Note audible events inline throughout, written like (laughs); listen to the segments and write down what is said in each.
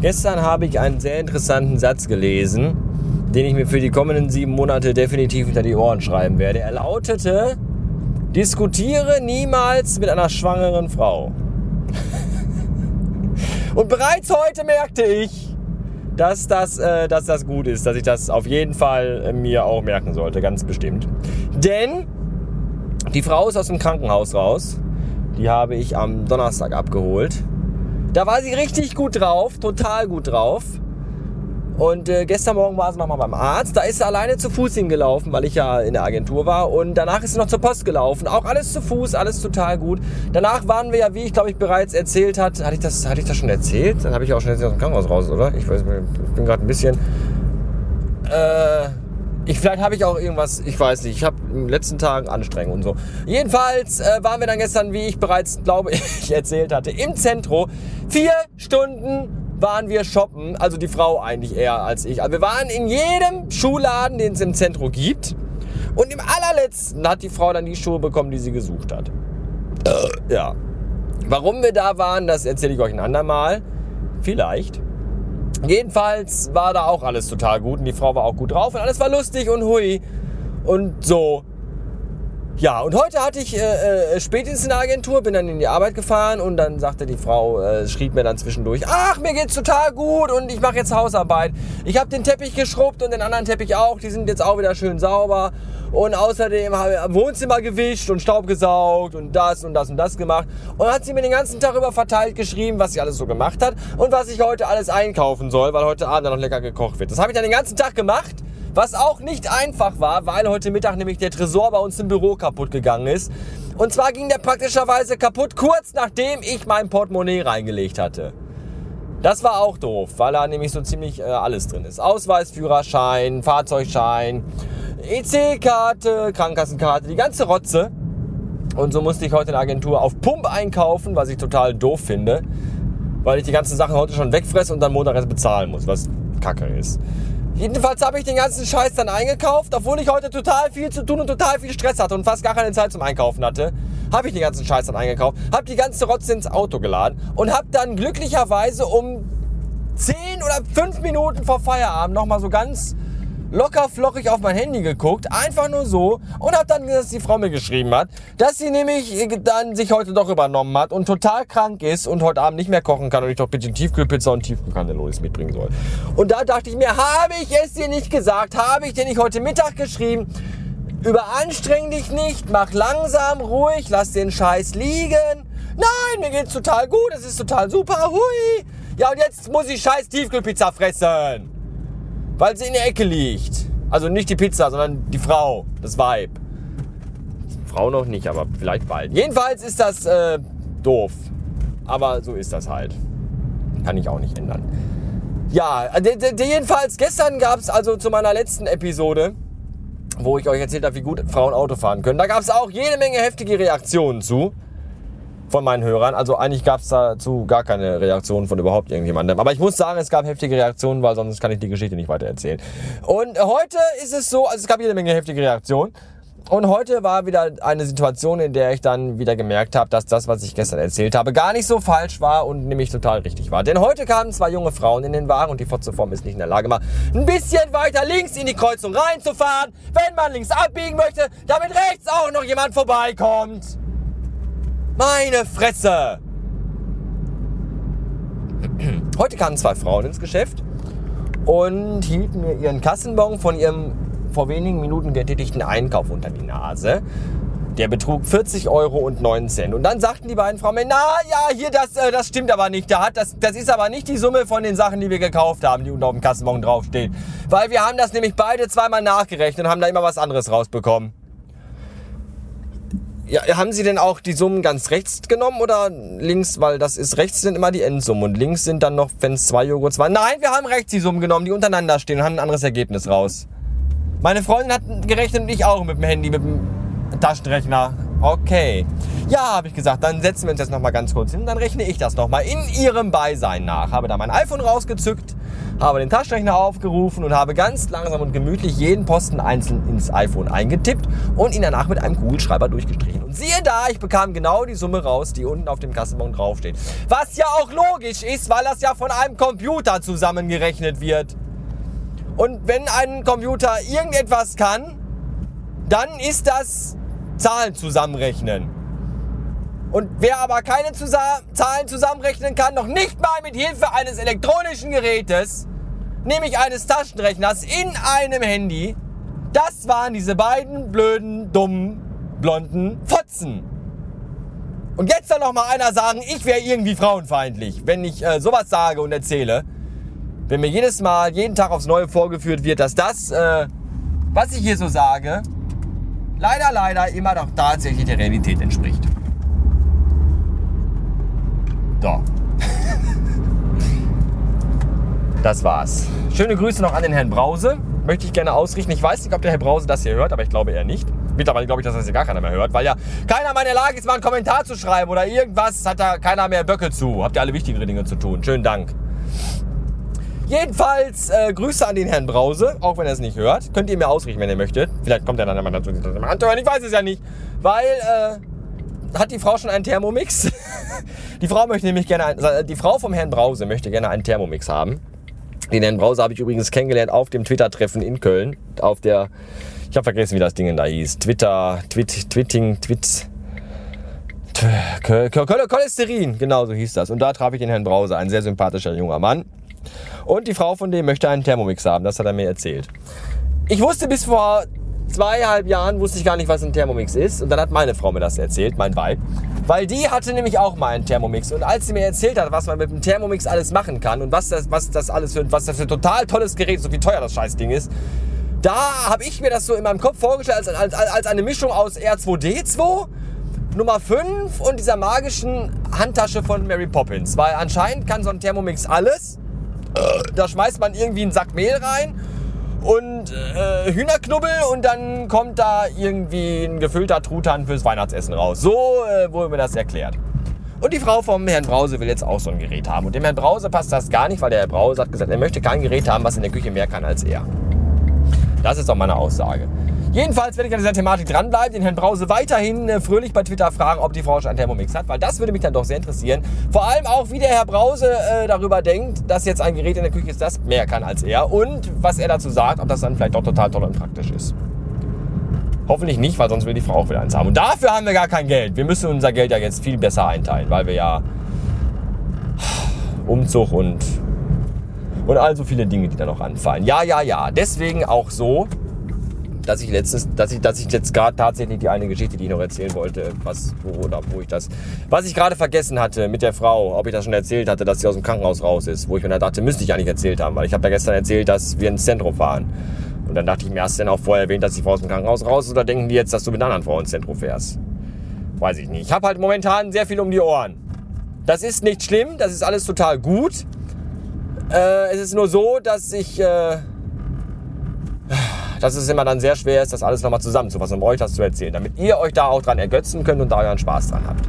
Gestern habe ich einen sehr interessanten Satz gelesen, den ich mir für die kommenden sieben Monate definitiv hinter die Ohren schreiben werde. Er lautete, diskutiere niemals mit einer schwangeren Frau. (laughs) Und bereits heute merkte ich, dass das, äh, dass das gut ist, dass ich das auf jeden Fall äh, mir auch merken sollte, ganz bestimmt. Denn die Frau ist aus dem Krankenhaus raus. Die habe ich am Donnerstag abgeholt. Da war sie richtig gut drauf, total gut drauf. Und äh, gestern Morgen war sie nochmal beim Arzt. Da ist sie alleine zu Fuß hingelaufen, weil ich ja in der Agentur war. Und danach ist sie noch zur Post gelaufen. Auch alles zu Fuß, alles total gut. Danach waren wir ja, wie ich glaube ich bereits erzählt hat, hatte ich das, hatte ich das schon erzählt? Dann habe ich auch schon erzählt aus dem Krankenhaus raus, oder? Ich weiß, ich bin gerade ein bisschen. Äh, ich, vielleicht habe ich auch irgendwas, ich weiß nicht. Ich habe in den letzten Tagen Anstrengung und so. Jedenfalls äh, waren wir dann gestern, wie ich bereits glaube (laughs) ich erzählt hatte, im Zentrum. Vier Stunden waren wir shoppen, also die Frau eigentlich eher als ich. Also wir waren in jedem Schuhladen, den es im Zentrum gibt. Und im allerletzten hat die Frau dann die Schuhe bekommen, die sie gesucht hat. Ja. Warum wir da waren, das erzähle ich euch ein andermal. Vielleicht. Jedenfalls war da auch alles total gut und die Frau war auch gut drauf und alles war lustig und hui und so. Ja, und heute hatte ich äh, äh, spätestens in der Agentur, bin dann in die Arbeit gefahren und dann sagte die Frau, äh, schrieb mir dann zwischendurch, ach, mir geht's total gut und ich mache jetzt Hausarbeit. Ich habe den Teppich geschrubbt und den anderen Teppich auch, die sind jetzt auch wieder schön sauber. Und außerdem habe ich im Wohnzimmer gewischt und Staub gesaugt und das und das und das gemacht. Und hat sie mir den ganzen Tag über verteilt geschrieben, was sie alles so gemacht hat und was ich heute alles einkaufen soll, weil heute Abend dann noch lecker gekocht wird. Das habe ich dann den ganzen Tag gemacht. Was auch nicht einfach war, weil heute Mittag nämlich der Tresor bei uns im Büro kaputt gegangen ist. Und zwar ging der praktischerweise kaputt kurz nachdem ich mein Portemonnaie reingelegt hatte. Das war auch doof, weil da nämlich so ziemlich äh, alles drin ist. Ausweis, Führerschein, Fahrzeugschein, EC-Karte, Krankenkassenkarte, die ganze Rotze. Und so musste ich heute in der Agentur auf Pump einkaufen, was ich total doof finde, weil ich die ganzen Sachen heute schon wegfresse und dann Montag erst bezahlen muss, was kacke ist. Jedenfalls habe ich den ganzen Scheiß dann eingekauft, obwohl ich heute total viel zu tun und total viel Stress hatte und fast gar keine Zeit zum Einkaufen hatte. Habe ich den ganzen Scheiß dann eingekauft, habe die ganze Rotze ins Auto geladen und habe dann glücklicherweise um 10 oder 5 Minuten vor Feierabend nochmal so ganz locker flockig auf mein Handy geguckt, einfach nur so und habe dann, dass die Frau mir geschrieben hat, dass sie nämlich dann sich heute doch übernommen hat und total krank ist und heute Abend nicht mehr kochen kann und ich doch bitte Tiefkühlpizza und Tiefkühlkannelonis mitbringen soll. Und da dachte ich mir, habe ich es dir nicht gesagt, habe ich dir nicht heute Mittag geschrieben, überanstreng dich nicht, mach langsam, ruhig, lass den Scheiß liegen. Nein, mir geht's total gut, es ist total super, hui. Ja, und jetzt muss ich scheiß Tiefkühlpizza fressen weil sie in der Ecke liegt. Also nicht die Pizza, sondern die Frau, das Weib. Frau noch nicht, aber vielleicht bald. Jedenfalls ist das äh, doof. Aber so ist das halt. Kann ich auch nicht ändern. Ja, jedenfalls gestern gab es also zu meiner letzten Episode, wo ich euch erzählt habe, wie gut Frauen Auto fahren können. Da gab es auch jede Menge heftige Reaktionen zu von meinen Hörern. Also eigentlich gab es dazu gar keine Reaktion von überhaupt irgendjemandem. Aber ich muss sagen, es gab heftige Reaktionen, weil sonst kann ich die Geschichte nicht weiter erzählen. Und heute ist es so, also es gab jede Menge heftige Reaktionen. Und heute war wieder eine Situation, in der ich dann wieder gemerkt habe, dass das, was ich gestern erzählt habe, gar nicht so falsch war und nämlich total richtig war. Denn heute kamen zwei junge Frauen in den Wagen und die Fotzeform ist nicht in der Lage, mal ein bisschen weiter links in die Kreuzung reinzufahren, wenn man links abbiegen möchte, damit rechts auch noch jemand vorbeikommt. Meine Fresse! Heute kamen zwei Frauen ins Geschäft und hielten mir ihren Kassenbon von ihrem vor wenigen Minuten getätigten Einkauf unter die Nase. Der betrug 40 Euro und 9 Cent. Und dann sagten die beiden Frauen na ja, hier, das, äh, das stimmt aber nicht. Da hat, das, das ist aber nicht die Summe von den Sachen, die wir gekauft haben, die unter dem Kassenbon draufsteht. Weil wir haben das nämlich beide zweimal nachgerechnet und haben da immer was anderes rausbekommen. Ja, haben Sie denn auch die Summen ganz rechts genommen oder links? Weil das ist rechts sind immer die Endsummen und links sind dann noch, wenn es zwei Joghurts waren. Nein, wir haben rechts die Summen genommen, die untereinander stehen und haben ein anderes Ergebnis raus. Meine Freundin hat gerechnet und ich auch mit dem Handy, mit dem Taschenrechner. Okay. Ja, habe ich gesagt, dann setzen wir uns jetzt nochmal ganz kurz hin. Dann rechne ich das nochmal in ihrem Beisein nach. Habe da mein iPhone rausgezückt, habe den Taschenrechner aufgerufen und habe ganz langsam und gemütlich jeden Posten einzeln ins iPhone eingetippt und ihn danach mit einem Kugelschreiber durchgestrichen. Und siehe da, ich bekam genau die Summe raus, die unten auf dem Kassenbon draufsteht. Was ja auch logisch ist, weil das ja von einem Computer zusammengerechnet wird. Und wenn ein Computer irgendetwas kann, dann ist das Zahlen zusammenrechnen. Und wer aber keine Zusa Zahlen zusammenrechnen kann, noch nicht mal mit Hilfe eines elektronischen Gerätes, nämlich eines Taschenrechners in einem Handy, das waren diese beiden blöden, dummen, blonden Fotzen. Und jetzt soll noch mal einer sagen, ich wäre irgendwie frauenfeindlich, wenn ich äh, sowas sage und erzähle. Wenn mir jedes Mal, jeden Tag aufs Neue vorgeführt wird, dass das, äh, was ich hier so sage, leider, leider immer doch tatsächlich der Realität entspricht. So. Das war's. Schöne Grüße noch an den Herrn Brause. Möchte ich gerne ausrichten. Ich weiß nicht, ob der Herr Brause das hier hört, aber ich glaube eher nicht. Mittlerweile glaube ich, dass das hier gar keiner mehr hört, weil ja keiner mehr in der Lage ist, mal einen Kommentar zu schreiben oder irgendwas. Hat da keiner mehr Böcke zu. Habt ihr alle wichtigere Dinge zu tun. Schönen Dank. Jedenfalls äh, Grüße an den Herrn Brause, auch wenn er es nicht hört. Könnt ihr mir ausrichten, wenn ihr möchtet. Vielleicht kommt er dann einmal dazu, das mal anzuhören. Ich weiß es ja nicht. Weil, äh, hat die Frau schon einen Thermomix? (laughs) die Frau möchte nämlich gerne, ein, die Frau vom Herrn Brause möchte gerne einen Thermomix haben. Den Herrn Brause habe ich übrigens kennengelernt auf dem Twitter-Treffen in Köln. Auf der, ich habe vergessen, wie das Ding da hieß. Twitter, Twit, Twitting, Twit. Cholesterin, genau so hieß das. Und da traf ich den Herrn Brause, ein sehr sympathischer junger Mann. Und die Frau von dem möchte einen Thermomix haben, das hat er mir erzählt. Ich wusste bis vor zweieinhalb Jahren, wusste ich gar nicht, was ein Thermomix ist. Und dann hat meine Frau mir das erzählt, mein Weib. Weil die hatte nämlich auch mal einen Thermomix. Und als sie mir erzählt hat, was man mit dem Thermomix alles machen kann und was das, was das alles für, was das für ein total tolles Gerät, so wie teuer das Scheißding ist, da habe ich mir das so in meinem Kopf vorgestellt als, als, als eine Mischung aus R2D2, Nummer 5 und dieser magischen Handtasche von Mary Poppins. Weil anscheinend kann so ein Thermomix alles. Da schmeißt man irgendwie einen Sack Mehl rein und äh, Hühnerknubbel und dann kommt da irgendwie ein gefüllter Truthahn fürs Weihnachtsessen raus. So äh, wurde mir das erklärt. Und die Frau vom Herrn Brause will jetzt auch so ein Gerät haben. Und dem Herrn Brause passt das gar nicht, weil der Herr Brause hat gesagt, er möchte kein Gerät haben, was in der Küche mehr kann als er. Das ist auch meine Aussage. Jedenfalls werde ich an dieser Thematik dranbleiben, den Herrn Brause weiterhin äh, fröhlich bei Twitter fragen, ob die Frau schon einen Thermomix hat, weil das würde mich dann doch sehr interessieren. Vor allem auch, wie der Herr Brause äh, darüber denkt, dass jetzt ein Gerät in der Küche ist, das mehr kann als er und was er dazu sagt, ob das dann vielleicht doch total toll und praktisch ist. Hoffentlich nicht, weil sonst will die Frau auch wieder eins haben. Und dafür haben wir gar kein Geld. Wir müssen unser Geld ja jetzt viel besser einteilen, weil wir ja Umzug und und all so viele Dinge, die da noch anfallen. Ja, ja, ja. Deswegen auch so, dass ich letztens, dass ich, dass ich jetzt gerade tatsächlich die eine Geschichte, die ich noch erzählen wollte, was, wo, oder wo ich das, was ich gerade vergessen hatte mit der Frau, ob ich das schon erzählt hatte, dass sie aus dem Krankenhaus raus ist, wo ich mir dann dachte, müsste ich eigentlich erzählt haben, weil ich habe ja gestern erzählt, dass wir ins Zentrum fahren. Und dann dachte ich mir, hast du denn auch vorher erwähnt, dass die Frau aus dem Krankenhaus raus ist, oder denken die jetzt, dass du mit einer anderen Frau ins Zentrum fährst? Weiß ich nicht. Ich habe halt momentan sehr viel um die Ohren. Das ist nicht schlimm, das ist alles total gut. Äh, es ist nur so, dass ich... Äh, dass es immer dann sehr schwer ist, das alles nochmal zusammenzufassen und euch das zu erzählen, damit ihr euch da auch dran ergötzen könnt und da euren Spaß dran habt.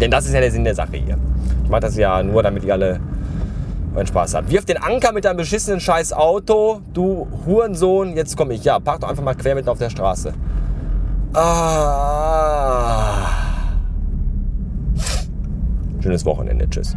Denn das ist ja der Sinn der Sache hier. Ich mache das ja nur, damit ihr alle euren Spaß habt. Wirf den Anker mit deinem beschissenen scheiß Auto, du Hurensohn. Jetzt komme ich. Ja, park doch einfach mal quer mitten auf der Straße. Ah. Schönes Wochenende. Tschüss.